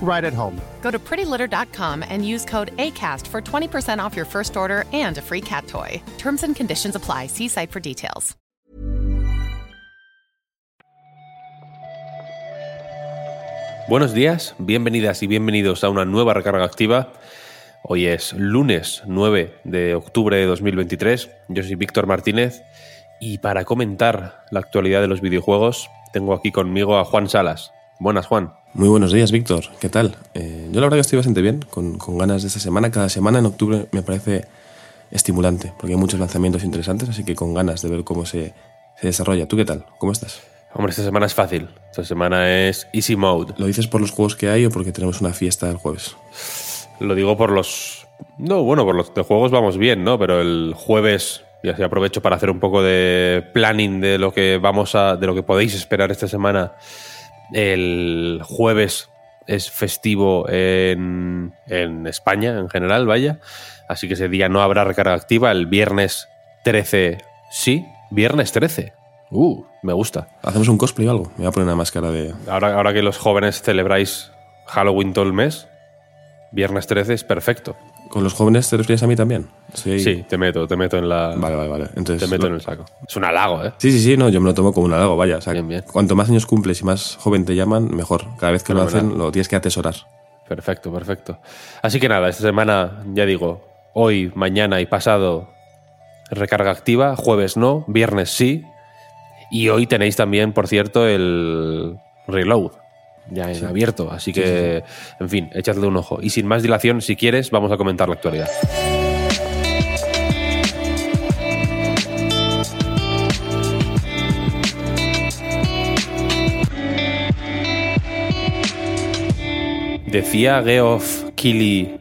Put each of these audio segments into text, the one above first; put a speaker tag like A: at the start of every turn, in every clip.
A: right at home.
B: Go to prettylitter.com and use code ACAST for 20% off your first order and a free cat toy. Terms and conditions apply. See site for details.
C: Buenos días, bienvenidas y bienvenidos a una nueva recarga activa. Hoy es lunes 9 de octubre de 2023. Yo soy Víctor Martínez y para comentar la actualidad de los videojuegos tengo aquí conmigo a Juan Salas. Buenas, Juan.
D: Muy buenos días, Víctor. ¿Qué tal? Eh, yo la verdad que estoy bastante bien, con, con ganas de esta semana. Cada semana en octubre me parece estimulante, porque hay muchos lanzamientos interesantes, así que con ganas de ver cómo se, se desarrolla. ¿Tú qué tal? ¿Cómo estás?
C: Hombre, esta semana es fácil. Esta semana es Easy Mode.
D: ¿Lo dices por los juegos que hay o porque tenemos una fiesta el jueves?
C: Lo digo por los. No, bueno, por los de juegos vamos bien, ¿no? Pero el jueves, ya se aprovecho para hacer un poco de planning de lo que vamos a. de lo que podéis esperar esta semana. El jueves es festivo en, en España, en general, vaya. Así que ese día no habrá recarga activa. El viernes 13, sí, viernes 13. Uh, me gusta.
D: ¿Hacemos un cosplay o algo? Me voy a poner una máscara de...
C: Ahora, ahora que los jóvenes celebráis Halloween todo el mes, viernes 13 es perfecto.
D: ¿Con los jóvenes te refieres a mí también? Sí.
C: Sí, te meto, te meto en la.
D: Vale, vale, vale. Entonces,
C: Te meto
D: lo-
C: en el saco. Es un halago, ¿eh?
D: Sí, sí, sí, no, yo me lo tomo como un halago, vaya. O sea,
C: Bien, bien.
D: cuanto más años cumples y más joven te llaman, mejor. Cada vez que lo hacen, lo tienes que atesorar.
C: Perfecto, perfecto. Así que nada, esta semana, ya digo, hoy, mañana y pasado, recarga activa, jueves no, viernes sí. Y hoy tenéis también, por cierto, el reload. Ya en abierto, así que, en fin, echadle un ojo. Y sin más dilación, si quieres, vamos a comentar la actualidad. Decía Geoff Keighley,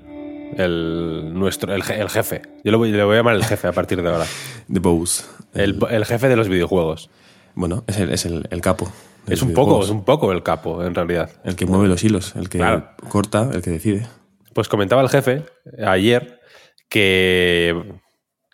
C: el, nuestro, el, je- el jefe. Yo lo voy, le voy a llamar el jefe a partir de ahora.
D: The Bows.
C: El, el jefe de los videojuegos.
D: Bueno, es el, es el, el capo.
C: Es un poco, es un poco el capo, en realidad.
D: El que mueve los hilos, el que
C: Claro.
D: corta, el que decide.
C: Pues comentaba el jefe ayer que,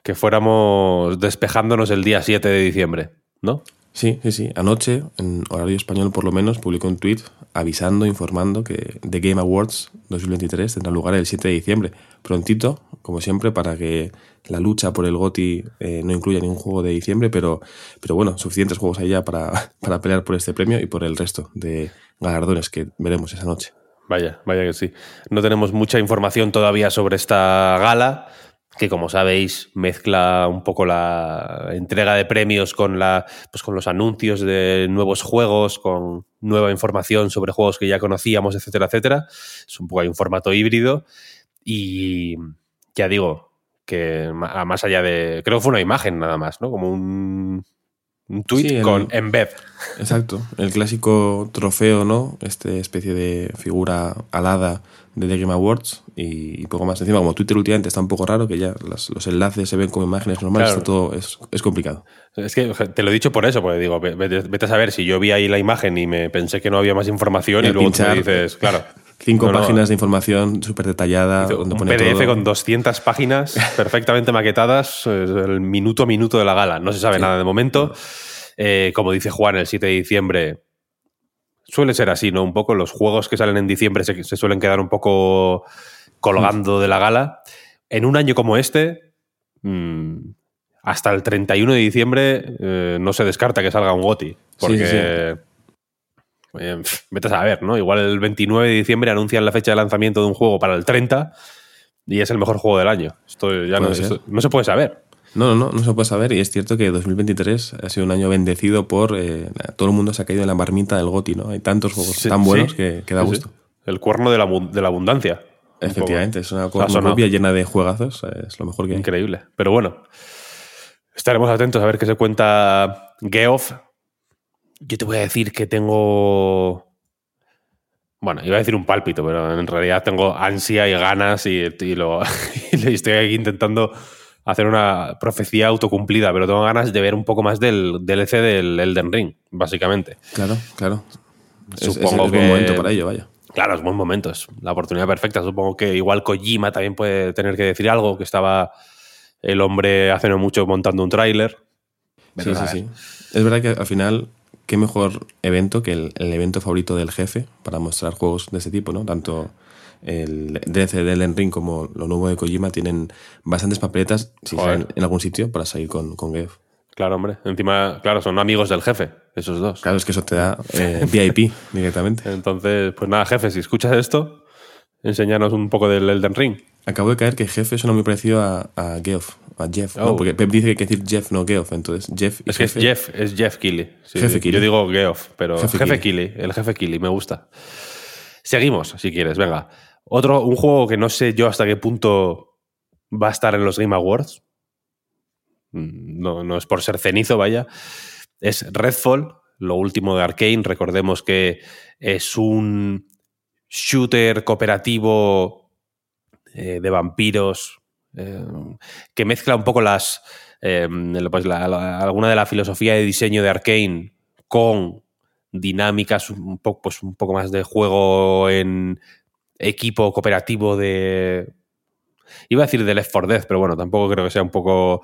C: que fuéramos despejándonos el día 7 de diciembre, ¿no?
D: Sí, sí, sí. Anoche, en horario español por lo menos, publicó un tuit avisando, informando que The Game Awards 2023 tendrá lugar el 7 de diciembre. Prontito, como siempre, para que la lucha por el GOTI eh, no incluya ningún juego de diciembre, pero, pero bueno, suficientes juegos ya para, para pelear por este premio y por el resto de galardones que veremos esa noche.
C: Vaya, vaya que sí. No tenemos mucha información todavía sobre esta gala, que como sabéis mezcla un poco la entrega de premios con, la, pues con los anuncios de nuevos juegos, con nueva información sobre juegos que ya conocíamos, etcétera, etcétera. Es un poco hay un formato híbrido y ya digo que más allá de... Creo que fue una imagen nada más, ¿no? Como un, un tweet
D: Sí, el-
C: con embed.
D: Exacto, el clásico trofeo, ¿no? Este especie de figura alada de The Game Awards y, y poco más. Encima, como Twitter últimamente está un poco raro, que ya las- los enlaces se ven como imágenes normales,
C: Claro.
D: todo es, es complicado.
C: Es que te lo he dicho por eso, porque digo, ve- vete, vete a saber si yo vi ahí la imagen y me pensé que no había más información
D: Y
C: luego tú me dices, claro,
D: Cinco
C: No, no.
D: páginas de información súper detallada.
C: Hizo
D: donde
C: un
D: pone
C: PDF
D: todo.
C: con 200 páginas perfectamente maquetadas, el minuto a minuto de la gala. No se sabe
D: Sí.
C: nada de momento. Eh, como dice Juan, el 7 de diciembre suele ser así, ¿no? Un poco los juegos que salen en diciembre se, se suelen quedar un poco colgando de la gala. En un año como este, mm, hasta el 31 de diciembre eh, no se descarta que salga un GOTI. Porque...
D: Sí, sí,
C: eh, vete a saber, ¿no? Igual el 29 de diciembre anuncian la fecha de lanzamiento de un juego para el 30 y es el mejor juego del año. Esto ya no, esto no se puede saber.
D: No, no, no, no se puede saber. Y es cierto que 2023 ha sido un año bendecido por. eh, todo el mundo se ha caído en la marmita del GOTI, ¿no? Hay tantos juegos
C: Sí,
D: tan buenos
C: sí.
D: que, que da
C: Sí,
D: gusto.
C: El cuerno de la, de la abundancia. Un
D: Efectivamente, es una
C: O sea, ha sonado
D: copia llena de juegazos. Es lo mejor que hay.
C: Increíble. Pero bueno, estaremos atentos a ver qué se cuenta Geoff. Yo te voy a decir que tengo. Bueno, iba a decir un pálpito, pero en realidad tengo ansia y ganas y, y lo, y estoy aquí intentando hacer una profecía autocumplida, pero tengo ganas de ver un poco más del DLC del Elden Ring, básicamente.
D: Claro, claro. Es- es-
C: Supongo
D: es,
C: que-
D: buen momento para ello, vaya.
C: Claro, es buen momento, es la oportunidad perfecta. Supongo que igual Kojima también puede tener que decir algo, que estaba el hombre hace no mucho montando un tráiler.
D: Sí, sí, sí. Es verdad que al final, qué mejor evento que el, el evento favorito del jefe para mostrar juegos de ese tipo, ¿no? Tanto el DLC de Elden Ring como lo nuevo de Kojima tienen bastantes papeletas, si salen en algún sitio, para salir con, con Geoff.
C: Claro, hombre. Encima, claro, son amigos del jefe, esos dos.
D: Claro, es que eso te da eh, VIP directamente.
C: Entonces, pues nada, jefe, si escuchas esto, enséñanos un poco del Elden Ring.
D: Acabo de caer que jefe suena muy parecido a, a Geoff, a Jeff, ¿no?
C: Oh.
D: Porque Pep dice que hay que decir Jeff, no Geoff. Entonces, Jeff y
C: Es que es
D: jefe-
C: Jeff, es Jeff Keighley. Sí,
D: Jefe
C: sí.
D: Keighley.
C: Yo digo Geoff, pero
D: Jefe
C: jefe,
D: Keighley.
C: Keighley. el jefe Keighley, me gusta. Seguimos, si quieres, venga. Otro, un juego que no sé yo hasta qué punto va a estar en los Game Awards. Mm, No, no es por ser cenizo, vaya. Es Redfall, lo último de Arkane. Recordemos que es un shooter cooperativo eh, de vampiros eh, que mezcla un poco las eh, pues la- la- alguna de la filosofía de diseño de Arkane con dinámicas un poco, pues un poco más de juego en equipo cooperativo de iba a decir de Left 4 Dead, pero bueno, tampoco creo que sea un poco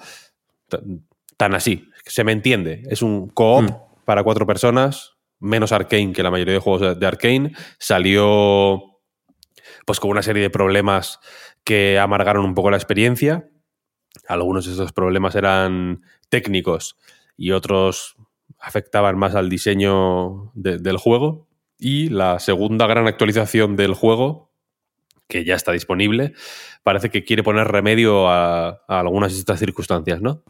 C: tan así. Se me entiende. Es un co-op
D: Mm.
C: para cuatro personas, menos Arkane que la mayoría de juegos de- de Arkane. Salió pues con una serie de problemas que amargaron un poco la experiencia. Algunos de esos problemas eran técnicos y otros afectaban más al diseño de- del juego. Y la segunda gran actualización del juego, que ya está disponible, parece que quiere poner remedio a, algunas de estas circunstancias, ¿no?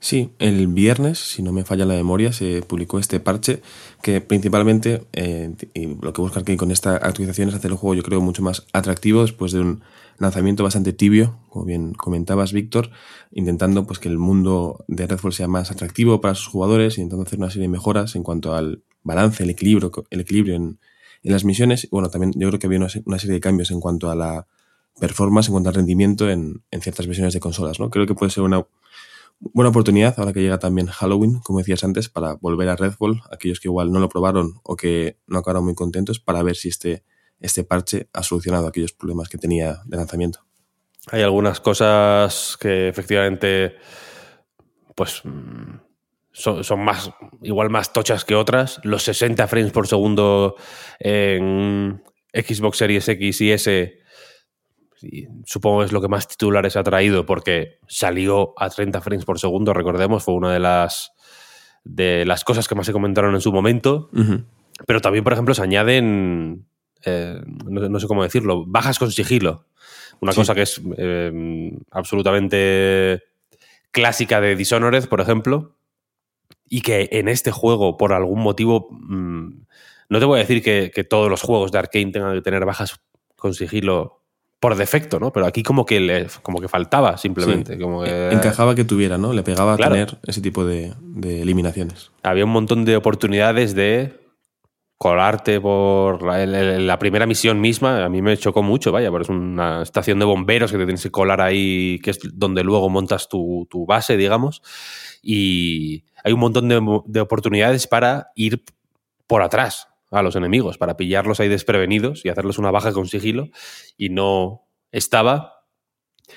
D: Sí, el viernes, si no me falla la memoria, se publicó este parche que principalmente eh, lo que busca Arkane con esta actualización es hacer el juego, yo creo, mucho más atractivo después de un lanzamiento bastante tibio, como bien comentabas, Víctor, intentando pues, que el mundo de Redfall sea más atractivo para sus jugadores, intentando hacer una serie de mejoras en cuanto al balance, el equilibrio, el equilibrio en, en las misiones. Bueno, también yo creo que había una, una serie de cambios en cuanto a la performance, en cuanto al rendimiento en, en ciertas versiones de consolas. ¿no? Creo que puede ser una buena oportunidad ahora que llega también Halloween, como decías antes, para volver a Redfall, aquellos que igual no lo probaron o que no acabaron muy contentos, para ver si este, este parche ha solucionado aquellos problemas que tenía de lanzamiento.
C: Hay algunas cosas que efectivamente pues mm, son, son más igual más tochas que otras. Los 60 frames por segundo en Xbox Series X y S supongo que es lo que más titulares ha traído porque salió a 30 frames por segundo, recordemos, fue una de las de las cosas que más se comentaron en su momento. Pero también, por ejemplo, se añaden, eh, no, no sé cómo decirlo, bajas con sigilo. Una
D: Sí.
C: cosa que es eh, absolutamente clásica de Dishonored, por ejemplo, y que en este juego, por algún motivo, mm, no te voy a decir que, que todos los juegos de Arkane tengan que tener bajas con sigilo por defecto, ¿no? Pero aquí como que le, como que faltaba simplemente.
D: Sí.
C: Como que-
D: Encajaba que tuviera, ¿no? Le pegaba
C: Claro.
D: a tener ese tipo de, de eliminaciones.
C: había un montón de oportunidades de colarte por la, el- la primera misión misma. A mí me chocó mucho, vaya, porque es una estación de bomberos que te tienes que colar ahí, que es donde luego montas tu, tu base, digamos. Y hay un montón de, de oportunidades para ir por atrás a los enemigos, para pillarlos ahí desprevenidos y hacerles una baja con sigilo, y no estaba.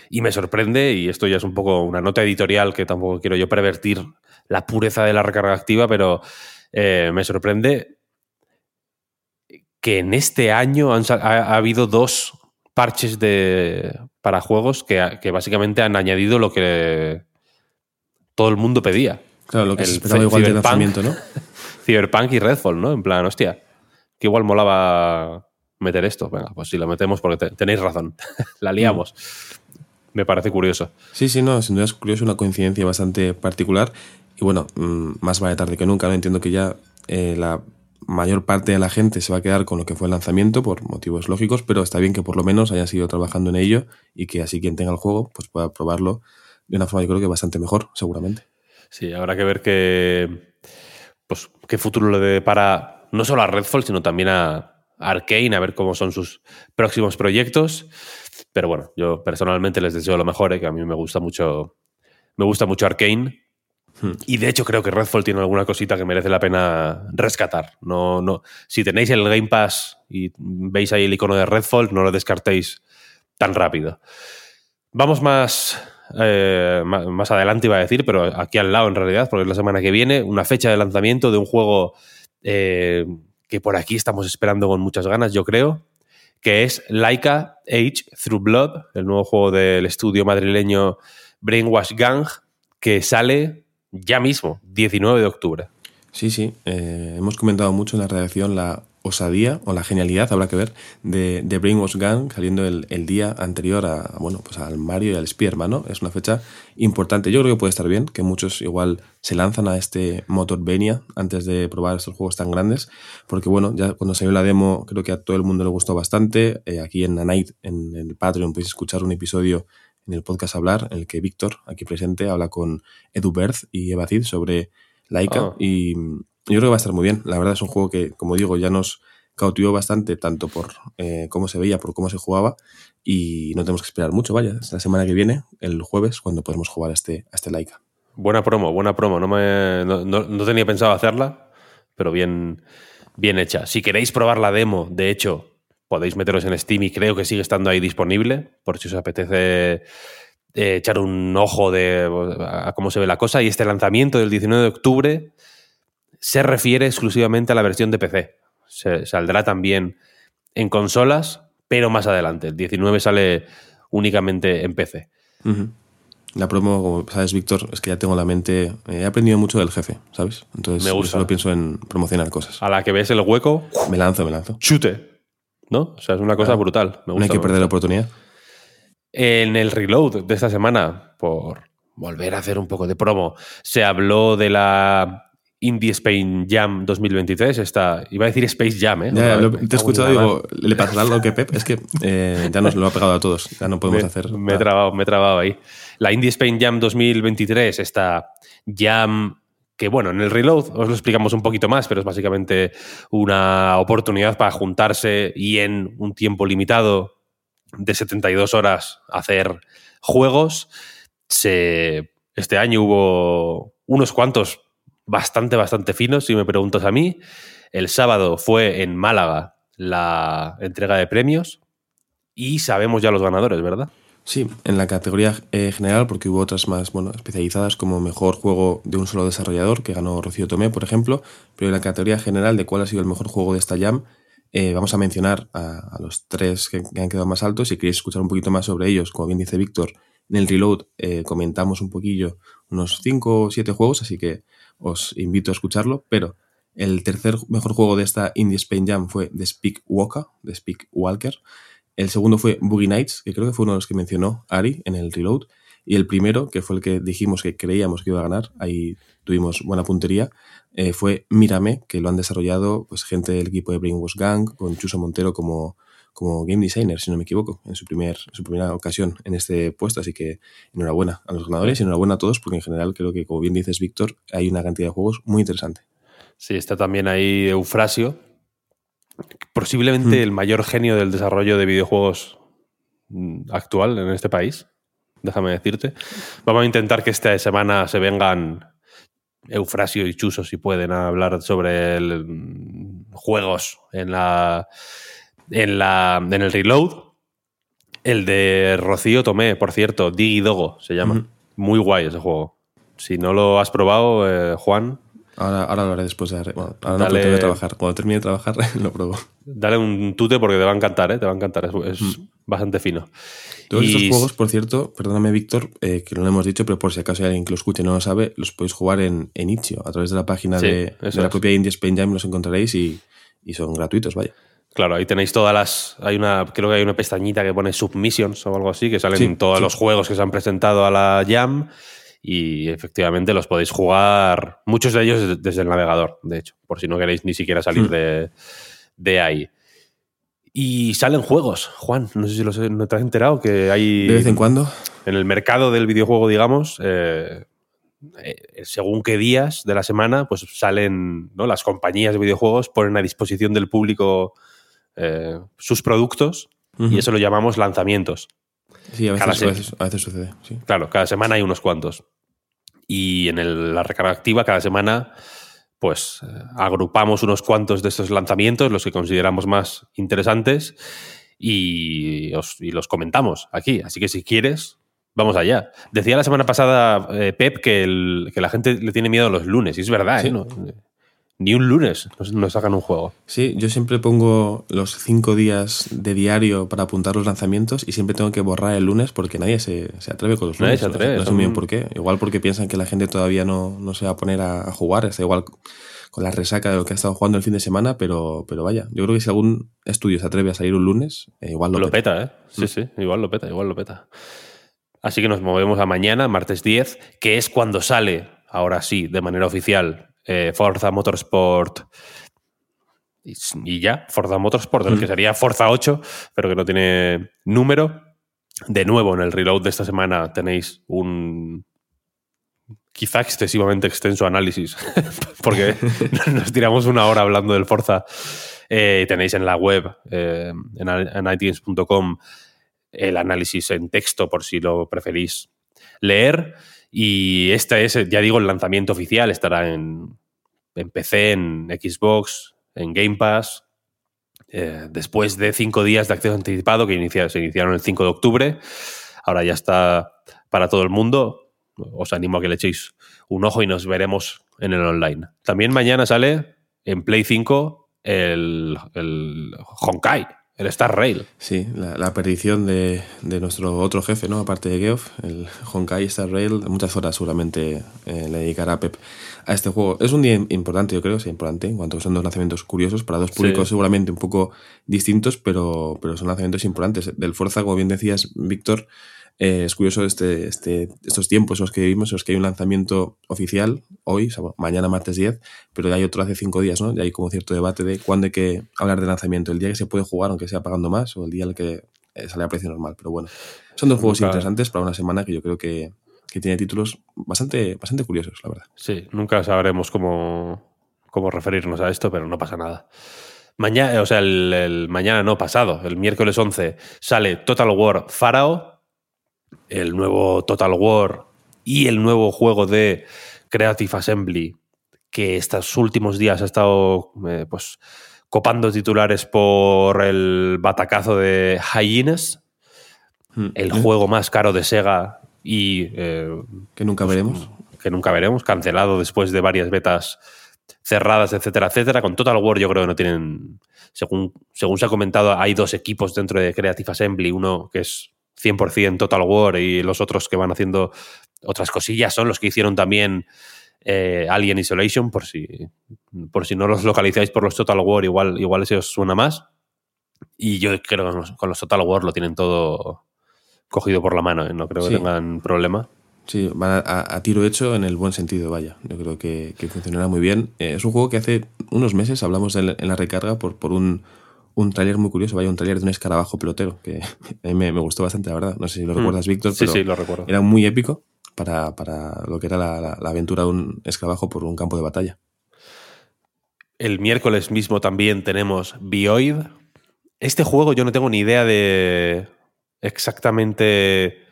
C: Y me sorprende, y esto ya es un poco una nota editorial que tampoco quiero yo pervertir la pureza de la recarga activa, pero eh, me sorprende que en este año han, ha, habido dos parches de, para juegos que, que, básicamente han añadido lo que todo el mundo pedía.
D: Claro, lo que el, esperaba igual de lanzamiento, ¿no?
C: Cyberpunk y Redfall, ¿no? En plan, hostia, que igual molaba meter esto. Venga, pues si lo metemos porque te, tenéis razón. la liamos. Mm. Me parece curioso.
D: Sí, sí, no, sin duda es curioso, una coincidencia bastante particular. Y bueno, mm, más vale tarde que nunca, ¿no? Entiendo que ya eh, la mayor parte de la gente se va a quedar con lo que fue el lanzamiento por motivos lógicos, pero está bien que por lo menos hayan seguido trabajando en ello y que así quien tenga el juego pues pueda probarlo de una forma yo creo que bastante mejor, seguramente.
C: Sí, habrá que ver qué, pues, qué futuro le depara no solo a Redfall, sino también a Arkane, a ver cómo son sus próximos proyectos. Pero bueno, yo personalmente les deseo lo mejor, ¿eh? que a mí me gusta mucho, me gusta mucho Arkane. Y de hecho creo que Redfall tiene alguna cosita que merece la pena rescatar. No, no, si tenéis el Game Pass y veis ahí el icono de Redfall, no lo descartéis tan rápido. Vamos más, eh, más adelante, iba a decir, pero aquí al lado en realidad, porque es la semana que viene, una fecha de lanzamiento de un juego eh, que por aquí estamos esperando con muchas ganas, yo creo, que es Laika Age Through Blood, el nuevo juego del estudio madrileño Brainwash Gang, que sale ya mismo, 19 de octubre.
D: Sí, sí. Eh, hemos comentado mucho en la redacción la osadía o la genialidad, habrá que ver, de, de Brainwash Gang saliendo el, día anterior a, bueno, pues al Mario y al Spearman, ¿no? Es una fecha importante. Yo creo que puede estar bien, que muchos igual se lanzan a este Motorvania antes de probar estos juegos tan grandes, porque bueno, ya cuando salió la demo creo que a todo el mundo le gustó bastante. Eh, aquí en Night, en el Patreon, podéis escuchar un episodio en el podcast Hablar, en el que Víctor, aquí presente, habla con Edu Berth y Eva Cid sobre Laika oh. y yo creo que va a estar muy bien. La verdad es un juego que, como digo, ya nos cautivó bastante, tanto por eh, cómo se veía, por cómo se jugaba, y no tenemos que esperar mucho, vaya, es la semana que viene, el jueves, cuando podemos jugar a este, a este Laika.
C: Buena promo, buena promo. No, me, no, no, tenía pensado hacerla, pero bien, bien hecha. Si queréis probar la demo, de hecho, podéis meteros en Steam y creo que sigue estando ahí disponible, por si os apetece eh, echar un ojo de, a cómo se ve la cosa. Y este lanzamiento del 19 de octubre se refiere exclusivamente a la versión de PC. Se, saldrá también en consolas, pero más adelante. El 19 sale únicamente en PC.
D: Uh -huh. La promo, como sabes, Víctor, es que ya tengo la mente. Eh, he aprendido mucho del jefe, ¿sabes? Entonces,
C: me gusta.
D: solo pienso en promocionar cosas.
C: A la que ves el hueco,
D: me lanzo, me lanzo.
C: Chute. ¿No? O sea, es una cosa brutal. Me gusta,
D: no hay que perder la oportunidad.
C: En el reload de esta semana, por volver a hacer un poco de promo, se habló de la Indie Spain Jam 2023. Esta, iba a decir Space Jam, ¿eh?
D: Ya, te he escuchado y digo, ¿le pasará lo que Pep? Es que eh, ya nos lo ha pegado a todos, ya no podemos
C: me,
D: hacer.
C: Me he, trabado, me he trabado ahí. La Indie Spain Jam 2023, esta Jam que bueno, en el reload os lo explicamos un poquito más, pero es básicamente una oportunidad para juntarse y en un tiempo limitado de 72 horas hacer juegos. Este año hubo unos cuantos bastante, bastante finos, si me preguntas a mí. El sábado fue en Málaga la entrega de premios y sabemos ya los ganadores, ¿verdad?
D: Sí, en la categoría eh, general, porque hubo otras más bueno, especializadas como mejor juego de un solo desarrollador, que ganó Rocío Tomé, por ejemplo, pero en la categoría general de cuál ha sido el mejor juego de esta jam, eh, vamos a mencionar a, los tres que, que, han quedado más altos. Si queréis escuchar un poquito más sobre ellos, como bien dice Víctor, en el reload eh, comentamos un poquillo unos 5 o 7 juegos, así que os invito a escucharlo, pero el tercer mejor juego de esta Indie Spain Jam fue The Speak Walker, The Speak Walker. El segundo fue Boogie Nights, que creo que fue uno de los que mencionó Ari en el reload. Y el primero, que fue el que dijimos que creíamos que iba a ganar, ahí tuvimos buena puntería, eh, fue Mírame, que lo han desarrollado pues, gente del equipo de Brainwash Gang, con Chuso Montero como, como game designer, si no me equivoco, en su, primer, su primera ocasión en este puesto. Así que enhorabuena a los ganadores y enhorabuena a todos, porque en general creo que, como bien dices, Víctor, hay una cantidad de juegos muy interesante.
C: Sí, está también ahí Eufrasio, posiblemente mm. el mayor genio del desarrollo de videojuegos actual en este país, déjame decirte. Vamos a intentar que esta semana se vengan Eufrasio y Chuso, si pueden, a hablar sobre el juegos en la. En, la, en el reload. El de Rocío Tomé, por cierto, Digi Dogo se llama. Muy guay ese juego. Si no lo has probado, eh, Juan.
D: Ahora, ahora lo haré después de. Bueno, ahora no, tengo que trabajar. Cuando termine de trabajar, lo pruebo.
C: Dale un tute porque te va a encantar, ¿eh? Te va a encantar. Es, bastante fino.
D: Todos estos juegos, por cierto, perdóname, Víctor, eh, que no lo hemos dicho, pero por si acaso hay alguien que lo escuche y no lo sabe, los podéis jugar en, en Itch.io. A través de la página de, la propia Indie Spain Jam los encontraréis y, y son gratuitos, vaya.
C: Claro, ahí tenéis todas las. Hay una, creo que hay una pestañita que pone submissions o algo así, que salen todos los juegos que se han presentado a la Jam y efectivamente los podéis jugar, muchos de ellos desde el navegador, de hecho, por si no queréis ni siquiera salir de, de, ahí. Y salen juegos, Juan, no sé si los, no te has enterado que hay...
D: De vez en cuando.
C: En el mercado del videojuego, digamos, eh, eh, según qué días de la semana, pues salen, ¿no? Las compañías de videojuegos ponen a disposición del público eh, sus productos y eso lo llamamos lanzamientos.
D: Sí, a veces, a veces, sucede.
C: Claro, cada semana hay unos cuantos. Y en la recarga activa, cada semana, pues eh, agrupamos unos cuantos de estos lanzamientos, los que consideramos más interesantes, y, los comentamos aquí. Así que si quieres, vamos allá. Decía la semana pasada eh, Pep que, que, la gente le tiene miedo a los lunes, y es verdad, ¿eh? ¿no? Ni un lunes nos, sacan un juego.
D: Sí, yo siempre pongo los cinco días de diario para apuntar los lanzamientos y siempre tengo que borrar el lunes porque nadie se, atreve con los lunes.
C: Nadie se atreve.
D: No, sé muy bien por qué. Igual porque piensan que la gente todavía no, se va a poner a, jugar. Está igual con la resaca de lo que ha estado jugando el fin de semana, pero, pero vaya, yo creo que si algún estudio se atreve a salir un lunes, eh, igual lo,
C: lo peta. ¿eh? Sí, mm. sí, igual lo peta, igual lo peta. Así que nos movemos a mañana, martes 10, que es cuando sale, ahora sí, de manera oficial, eh, Forza Motorsport y, ya, Forza Motorsport, el que mm. sería Forza 8, pero que no tiene número. De nuevo, en el reload de esta semana tenéis un quizá excesivamente extenso análisis, porque nos tiramos una hora hablando del Forza. Eh, tenéis en la web, eh, en, en iTunes.com, el análisis en texto por si lo preferís leer. Y este es, ya digo, el lanzamiento oficial. Estará en, en PC, en Xbox, en Game Pass. Eh, después de cinco días de acceso anticipado que se iniciaron el 5 de octubre, ahora ya está para todo el mundo. Os animo a que le echéis un ojo y nos veremos en el online. También mañana sale en Play 5 el, el Honkai, el Star Rail.
D: Sí, la, perdición de, nuestro otro jefe, ¿no? Aparte de Geoff, el Honkai Star Rail, muchas horas seguramente eh, le dedicará Pep a este juego. Es un día importante, yo creo, sí, importante, en cuanto son dos lanzamientos curiosos, para dos públicos seguramente un poco distintos, pero, pero son lanzamientos importantes. Del Forza, como bien decías, Víctor, eh, es curioso este, este, estos tiempos en los que vivimos, en los que hay un lanzamiento oficial hoy, mañana martes 10, pero ya hay otro hace cinco días, ¿no? Ya hay como cierto debate de cuándo hay que hablar de lanzamiento, el día que se puede jugar aunque sea pagando más o el día en el que eh, sale a precio normal. Pero bueno, son dos juegos interesantes para una semana que yo creo que, tiene títulos bastante, bastante curiosos, la verdad.
C: Sí, nunca sabremos cómo, cómo referirnos a esto, pero no pasa nada. Mañana, o sea, el, el, mañana no pasado, el miércoles 11, sale Total War Pharaoh, el nuevo Total War y el nuevo juego de Creative Assembly, que estos últimos días ha estado eh, pues, copando titulares por el batacazo de Hyenas, hmm. el juego más caro de Sega y...
D: Eh, que nunca pues, veremos.
C: Que nunca veremos, cancelado después de varias betas cerradas, etcétera, etcétera. Con Total War yo creo que no tienen, según, según se ha comentado, hay dos equipos dentro de Creative Assembly, uno que es 100% Total War y los otros que van haciendo otras cosillas son los que hicieron también eh, Alien Isolation, por si, por si no los localizáis por los Total War, igual, igual ese os suena más. Y yo creo que con los, Total War lo tienen todo cogido por la mano, ¿eh? no creo que tengan problema.
D: Sí, van a, tiro hecho en el buen sentido, vaya. Yo creo que, funcionará muy bien. Eh, es un juego que hace unos meses hablamos en la recarga por, por un, un tráiler muy curioso, vaya, un tráiler de un escarabajo pelotero, que a mí me, gustó bastante, la verdad. No sé si lo mm. recuerdas, Víctor,
C: sí, sí, lo recuerdo.
D: era muy épico para, lo que era la, aventura de un escarabajo por un campo de batalla.
C: El miércoles mismo también tenemos Bioid. Este juego yo no tengo ni idea de exactamente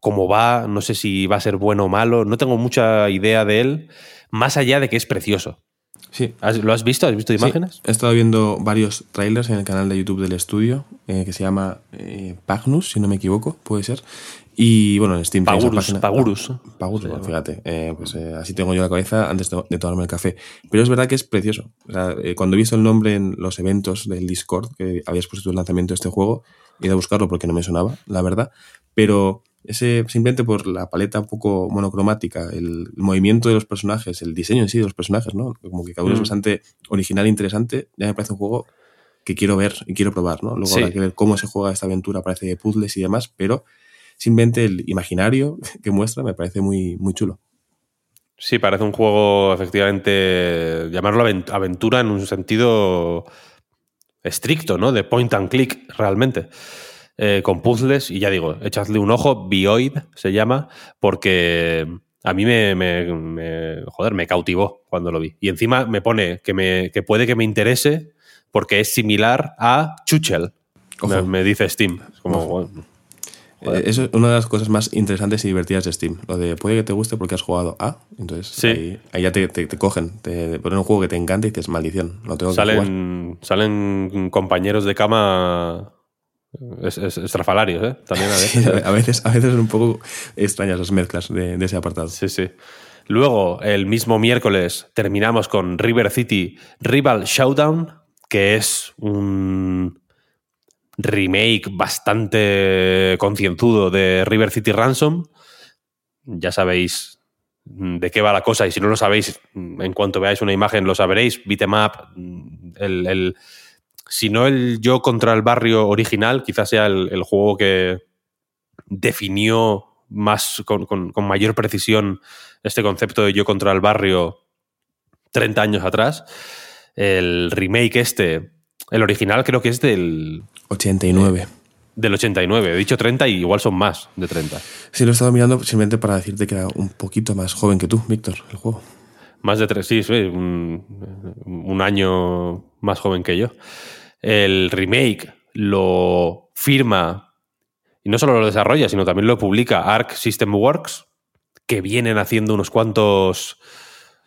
C: cómo va, no sé si va a ser bueno o malo, no tengo mucha idea de él, más allá de que es precioso.
D: Sí.
C: ¿Lo has visto? ¿Has visto imágenes?
D: Sí, he estado viendo varios trailers en el canal de YouTube del estudio, eh, que se llama eh, Pagnus, si no me equivoco, puede ser. Y bueno, en Steam
C: Pagurus, Pagurus.
D: Pagurus, bueno, fíjate. Eh, pues eh, así tengo yo la cabeza antes de, tomarme el café. Pero es verdad que es precioso. O sea, eh, cuando he visto el nombre en los eventos del Discord, que habías puesto el lanzamiento de este juego, he ido a buscarlo porque no me sonaba, la verdad. Pero ese simplemente por la paleta un poco monocromática, el, el, movimiento de los personajes, el diseño en sí de los personajes, ¿no? Como que cada uno mm. es bastante original e interesante, ya me parece un juego que quiero ver y quiero probar, ¿no? Luego sí. habrá que ver cómo se juega esta aventura, parece de puzzles y demás, pero simplemente el imaginario que muestra me parece muy, muy chulo.
C: Sí, parece un juego, efectivamente, llamarlo aventura en un sentido estricto, ¿no? De point and click, realmente. Eh, con puzzles, y ya digo, echadle un ojo, Bioid se llama, porque a mí me, me, me, joder, me cautivó cuando lo vi. Y encima me pone que, me, que puede que me interese porque es similar a Chuchel, me, me, dice Steam. Es como, bueno,
D: Joder. Eso es una de las cosas más interesantes y divertidas de Steam. Lo de puede que te guste porque has jugado A. Entonces
C: sí.
D: ahí, ahí, ya te, te, te cogen. Te, ponen un juego que te encanta y dices, maldición, lo tengo
C: salen,
D: que jugar.
C: Salen compañeros de cama es, es, estrafalarios, ¿eh? También a veces.
D: Sí, a veces, a veces son un poco extrañas las mezclas de, de ese apartado.
C: Sí, sí. Luego, el mismo miércoles, terminamos con River City Rival Showdown, que es un remake bastante concienzudo de River City Ransom. Ya sabéis de qué va la cosa y si no lo sabéis, en cuanto veáis una imagen lo sabréis. Beat'em up, el, el, si no el yo contra el barrio original, quizás sea el, el juego que definió más con, con, con, mayor precisión este concepto de yo contra el barrio 30 años atrás. El remake este, el original creo que es del
D: 89.
C: Del 89. He dicho 30 y igual son más de 30.
D: Sí, lo he estado mirando simplemente para decirte que era un poquito más joven que tú, Víctor, el juego.
C: Más de tres, sí, sí un, un, año más joven que yo. El remake lo firma, y no solo lo desarrolla, sino también lo publica Arc System Works, que vienen haciendo unos cuantos.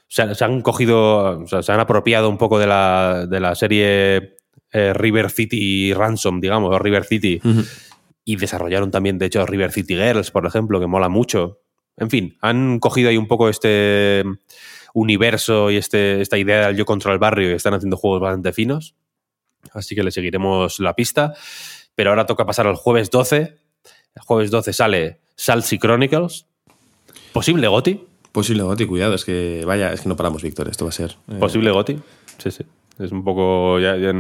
C: Se, se han cogido, o sea, se han apropiado un poco de la, de la serie eh, River City Ransom, digamos, o River City. Uh -huh. Y desarrollaron también, de hecho, River City Girls, por ejemplo, que mola mucho. En fin, han cogido ahí un poco este universo y este, esta idea del yo contra el barrio y están haciendo juegos bastante finos. Así que le seguiremos la pista. Pero ahora toca pasar al jueves 12. El jueves 12 sale Salsy Chronicles. Posible Goti.
D: Posible Goti, cuidado, es que vaya, es que no paramos, Víctor, esto va a ser.
C: Eh... Posible Goti, sí, sí. Es un poco. Ya, ya,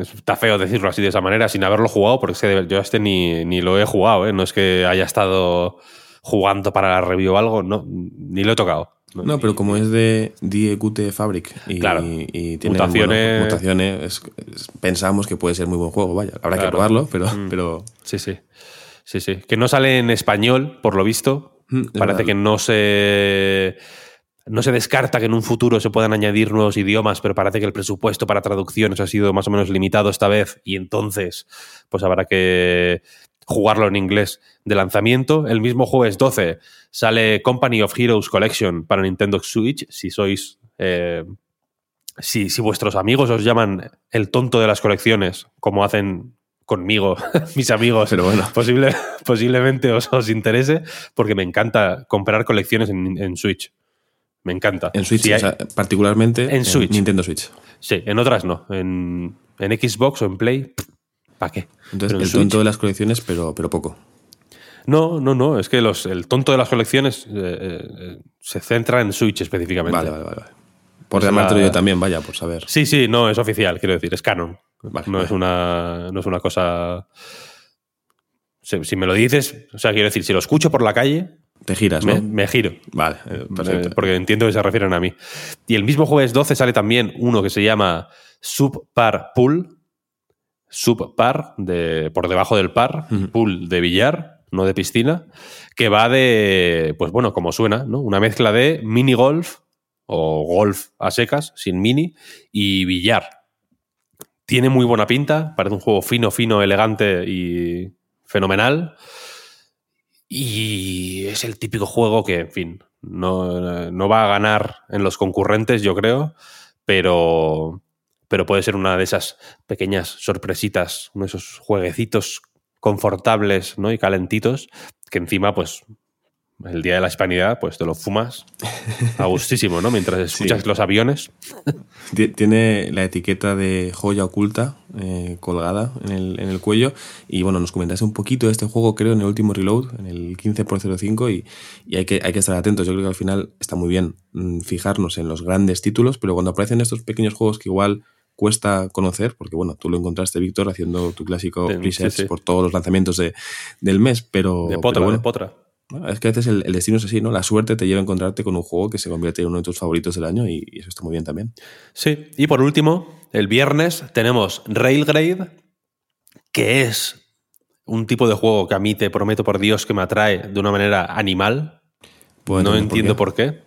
C: está feo decirlo así de esa manera, sin haberlo jugado, porque es que yo este ni, ni lo he jugado, ¿eh? No es que haya estado jugando para la review o algo, no, ni lo he tocado.
D: No, no pero como es de Die Fabric y,
C: claro.
D: y, y tiene
C: mutaciones,
D: bueno, mutaciones es, es, pensamos que puede ser muy buen juego. Vaya, habrá claro. que probarlo, pero, mm. pero.
C: Sí, sí. Sí, sí. Que no sale en español, por lo visto. Mm, Parece verdad. que no se no se descarta que en un futuro se puedan añadir nuevos idiomas, pero parece que el presupuesto para traducciones ha sido más o menos limitado esta vez y entonces pues habrá que jugarlo en inglés de lanzamiento. El mismo jueves 12 sale Company of Heroes Collection para Nintendo Switch, si sois... Eh, si, si vuestros amigos os llaman el tonto de las colecciones, como hacen conmigo, mis amigos,
D: pero bueno,
C: posible, posiblemente os, os, interese, porque me encanta comprar colecciones en, en Switch. Me encanta.
D: En Switch, o sea, particularmente
C: en, Switch.
D: Nintendo Switch.
C: Sí, en otras no. En, en Xbox o en Play, ¿para qué?
D: Entonces, el Switch, tonto de las colecciones, pero, pero poco.
C: No, no, no. Es que los, el tonto de las colecciones eh, eh, se centra en Switch específicamente.
D: Vale, vale, vale. Por llamártelo la... yo también, vaya, por saber.
C: Sí, sí, no, es oficial, quiero decir, es canon. Vale, no, vale. Es una, no es una cosa. Si, si me lo dices, o sea, quiero decir, si lo escucho por la calle,
D: te giras, ¿no?
C: Me, me giro.
D: Vale, eh, perfecto.
C: Porque entiendo que se refieren a mí. Y el mismo jueves 12 sale también uno que se llama Subpar Pool. Subpar, de, por debajo del par, uh -huh. pool de billar, no de piscina, que va de, pues bueno, como suena, ¿no? Una mezcla de mini golf o golf a secas, sin mini, y billar. Tiene muy buena pinta, parece un juego fino, fino, elegante y fenomenal. Y es el típico juego que, en fin, no, no, va a ganar en los concurrentes, yo creo, pero, pero puede ser una de esas pequeñas sorpresitas, uno de esos jueguecitos confortables ¿no? y calentitos que encima, pues, el día de la hispanidad, pues te lo fumas a gustísimo, ¿no? Mientras escuchas los aviones.
D: Tiene la etiqueta de joya oculta eh, colgada en el, en el, cuello. Y bueno, nos comentaste un poquito de este juego, creo, en el último reload, en el 15x05, y, y hay, que, hay que estar atentos. Yo creo que al final está muy bien mm, fijarnos en los grandes títulos, pero cuando aparecen estos pequeños juegos que igual cuesta conocer, porque bueno, tú lo encontraste, Víctor, haciendo tu clásico research por todos los lanzamientos de, del mes, pero...
C: De potra, de potra.
D: Es que a veces el, destino es así, ¿no? La suerte te lleva a encontrarte con un juego que se convierte en uno de tus favoritos del año y, eso está muy bien también.
C: Sí, y por último, el viernes tenemos Railgrade, que es un tipo de juego que a mí te prometo por Dios que me atrae de una manera animal. no entiendo por qué.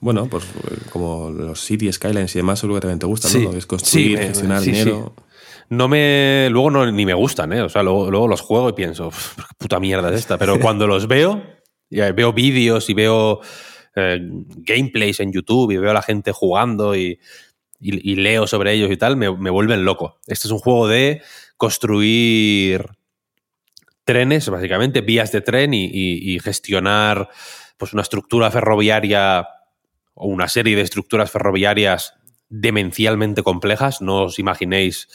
D: Bueno, pues como los City Skylines y demás, seguro que también te gustan, ¿no? Es construir, gestionar dinero.
C: No me. Luego no, ni me gustan, ¿eh? O sea, luego, luego los juego y pienso, puta mierda es esta. Pero cuando los veo, veo vídeos y veo eh, gameplays en YouTube y veo a la gente jugando y, leo sobre ellos y tal, me, vuelven loco. Este es un juego de construir trenes, básicamente, vías de tren y, gestionar pues, una estructura ferroviaria o una serie de estructuras ferroviarias demencialmente complejas. No os imaginéis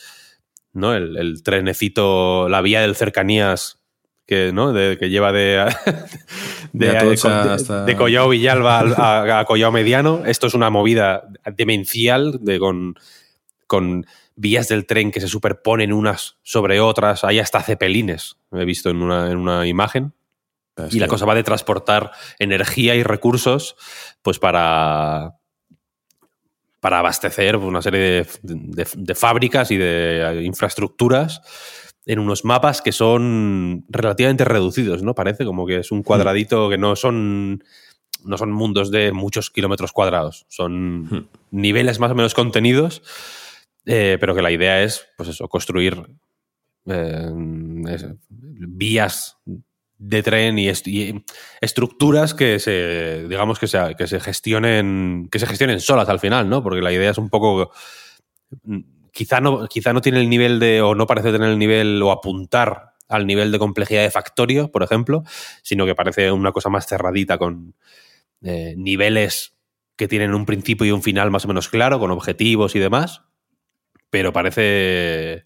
C: ¿no? el, el trenecito, la vía del cercanías que, ¿no? de, que lleva de, de, de, Collao Villalba a, a, Collao Mediano. Esto es una movida demencial de, con, con vías del tren que se superponen unas sobre otras. Hay hasta cepelines, he visto en una, en una imagen y la cosa va de transportar energía y recursos pues para, para abastecer una serie de, fábricas y de infraestructuras en unos mapas que son relativamente reducidos, ¿no? Parece como que es un cuadradito que no son no son mundos de muchos kilómetros cuadrados, son hmm. niveles más o menos contenidos, eh, pero que la idea es, pues eso, construir eh, vías de tren y, estructuras que se, digamos, que se, que se gestionen, que se gestionen solas al final, ¿no? Porque la idea es un poco, quizá no, quizá no tiene el nivel de, o no parece tener el nivel o apuntar al nivel de complejidad de Factorio, por ejemplo, sino que parece una cosa más cerradita con eh, niveles que tienen un principio y un final más o menos claro, con objetivos y demás, pero parece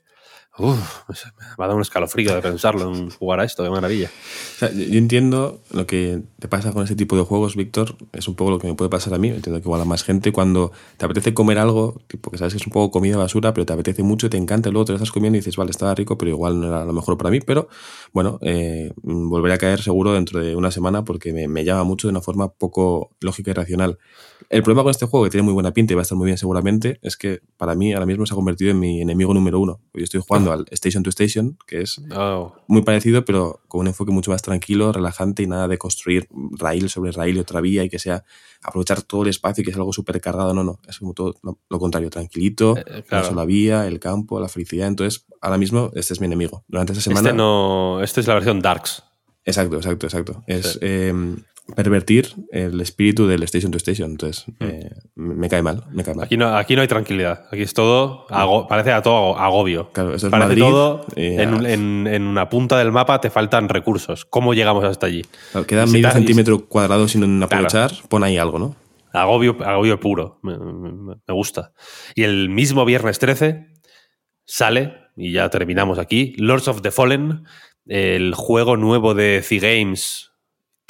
C: Uf, me va a dar un escalofrío de pensarlo en jugar a esto, qué maravilla.
D: yo entiendo lo que te pasa con ese tipo de juegos, Víctor, es un poco lo que me puede pasar a mí, entiendo que igual a más gente cuando te apetece comer algo, tipo que sabes que es un poco comida basura, pero te apetece mucho, te encanta, luego te lo estás comiendo y dices, vale, estaba rico, pero igual no era lo mejor para mí, pero bueno, eh, volveré a caer seguro dentro de una semana porque me, me llama mucho de una forma poco lógica y racional. El problema con este juego, que tiene muy buena pinta y va a estar muy bien seguramente, es que para mí ahora mismo se ha convertido en mi enemigo número uno. Yo estoy jugando al Station to Station, que es oh. muy parecido, pero con un enfoque mucho más tranquilo, relajante y nada de construir rail sobre rail y otra vía y que sea aprovechar todo el espacio y que es algo súper cargado. No, no, es como todo lo, contrario, tranquilito, eh, la sola vía, el campo, la felicidad. Entonces, ahora mismo este es mi enemigo. Durante esta semana...
C: Este, no, este es la versión Darks.
D: Exacto, exacto, exacto. Es, em, pervertir el espíritu del Station to Station. Entonces, mm. eh, me cae mal, me cae mal.
C: Aquí no, aquí no hay tranquilidad. Aquí es todo, parece a todo agobio.
D: Claro, eso es
C: parece
D: Madrid,
C: todo, en, una punta del mapa te faltan recursos. ¿Cómo llegamos hasta allí?
D: queda medio centímetro cuadrado sin aprovechar, pon ahí algo, ¿no?
C: Agobio, agobio puro, me, me gusta. Y el mismo viernes 13 sale, y ya terminamos aquí, Lords of the Fallen, el juego nuevo de C-Games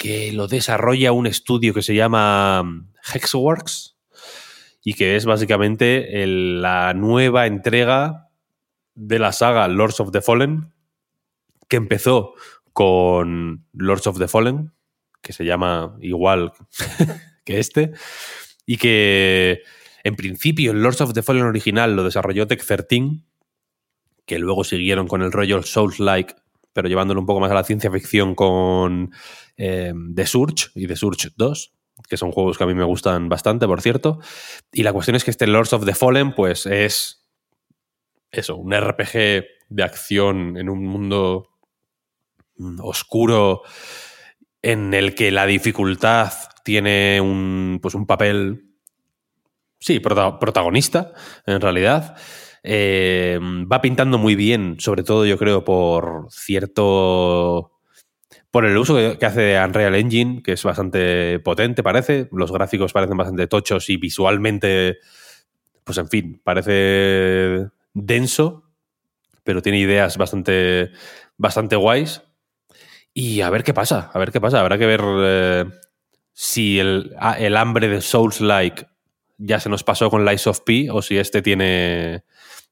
C: que lo desarrolla un estudio que se llama mm, Hexworks y que es básicamente la nueva entrega de la saga Lords of the Fallen, que empezó con Lords of the Fallen, que se llama igual que este, y que en principio el Lords of the Fallen original lo desarrolló Tech 13, que luego siguieron con el rollo Souls-like, pero llevándolo un poco más a la ciencia ficción con eh, The Surge y The Surge 2, que son juegos que a mí me gustan bastante, por cierto. Y la cuestión es que este Lords of the Fallen, pues es eso, un RPG de acción en un mundo oscuro en el que la dificultad tiene un, pues un papel sí, protagonista, en realidad. Eh, va pintando muy bien, sobre todo yo creo por cierto por el uso que hace de Unreal Engine, que es bastante potente, parece. Los gráficos parecen bastante tochos y visualmente, pues en fin, parece denso, pero tiene ideas bastante, bastante guays. Y a ver qué pasa, a ver qué pasa. Habrá que ver eh, si el, ah, el, hambre de Souls-like ya se nos pasó con Lies of P o si este tiene,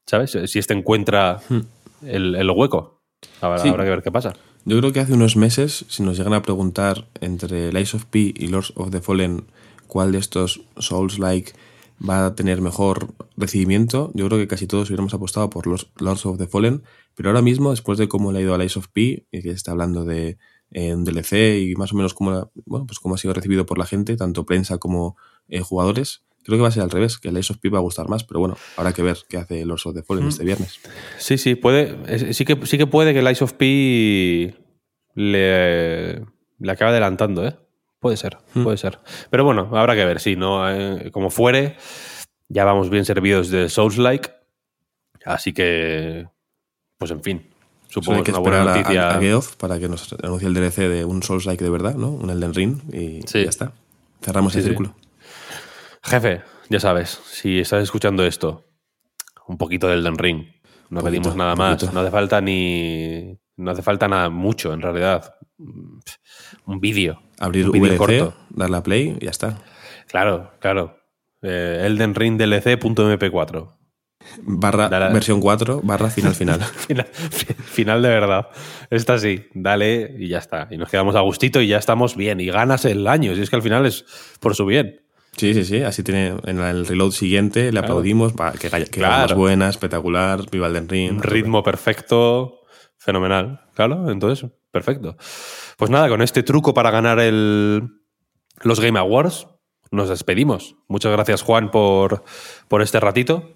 C: ¿sabes? Si este encuentra hmm. el, hueco. Habrá, habrá que ver qué pasa.
D: Yo creo que hace unos meses, si nos llegan a preguntar entre Lies of P y Lords of the Fallen cuál de estos Souls-like va a tener mejor recibimiento, yo creo que casi todos hubiéramos apostado por los Lords of the Fallen, pero ahora mismo, después de cómo le ha ido a Lies of P, y que está hablando de eh, un DLC y más o menos cómo, bueno, pues cómo ha sido recibido por la gente, tanto prensa como eh, jugadores, creo que va a ser al revés, que Lies of P va a gustar más, pero bueno, habrá que ver qué hace Lords of the Fallen este viernes.
C: Sí, sí, puede, sí que, sí que puede que Lies of P le, le acabe adelantando, ¿eh? Puede ser, puede ser. Pero bueno, habrá que ver, sí, ¿no? Eh, como fuere, ya vamos bien servidos de Souls-like. Así que, pues en fin,
D: supongo que es una buena noticia. A, Geoff para que nos anuncie el DLC de un Souls-like de verdad, ¿no? Un Elden Ring y ya está. Cerramos el círculo.
C: Jefe, ya sabes, si estás escuchando esto, un poquito del Elden Ring. No pedimos nada más. No hace falta ni. No hace falta nada mucho, en realidad. Un vídeo
D: Abrir un VLC, darle a play y ya está.
C: Claro, claro. Eh, Elden Ring DLC.mp4.
D: Barra versión 4, barra final final.
C: final. de verdad. Esta sí, dale y ya está. Y nos quedamos a gustito y ya estamos bien. Y ganas el año. Si es que al final es por su bien.
D: Sí, sí, sí. Así tiene en el reload siguiente, le aplaudimos para que, que más buena, espectacular, viva Elden Ring.
C: Ritmo perfecto, fenomenal. Claro, entonces, perfecto. Pues nada, con este truco para ganar el, los Game Awards, nos despedimos. Muchas gracias, Juan, por, por este ratito.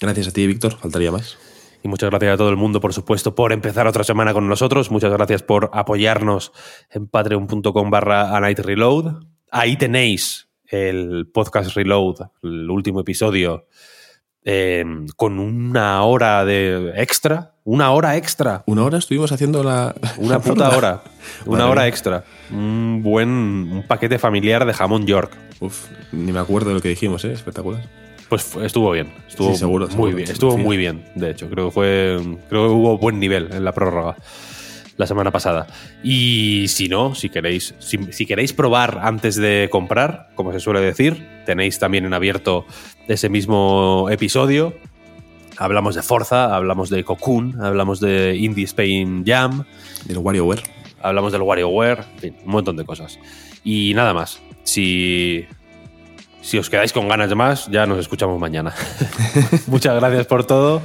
D: Gracias a ti, Víctor. Faltaría más.
C: Y muchas gracias a todo el mundo, por supuesto, por empezar otra semana con nosotros. Muchas gracias por apoyarnos en patreon.com barra a night reload. Ahí tenéis el podcast Reload, el último episodio, eh, con una hora de extra. Una hora extra.
D: Una hora estuvimos haciendo la.
C: Una puta hora. Una hora extra. Un buen un paquete familiar de jamón York.
D: Uf, ni me acuerdo de lo que dijimos, ¿eh? Espectacular.
C: Pues estuvo bien. Estuvo seguro, muy bien. Estuvo muy bien, de hecho. Creo que fue. Creo que hubo buen nivel en la prórroga la semana pasada. Y si no, si queréis, si, queréis probar antes de comprar, como se suele decir, tenéis también en abierto ese mismo episodio. Hablamos de Forza, hablamos de Cocoon, hablamos de Indie Spain Jam.
D: Del WarioWare.
C: Hablamos del WarioWare, en fin, un montón de cosas. Y nada más. Si, si os quedáis con ganas de más, ya nos escuchamos mañana. Muchas gracias por todo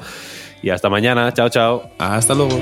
C: y hasta mañana. Chao, chao.
D: Hasta luego.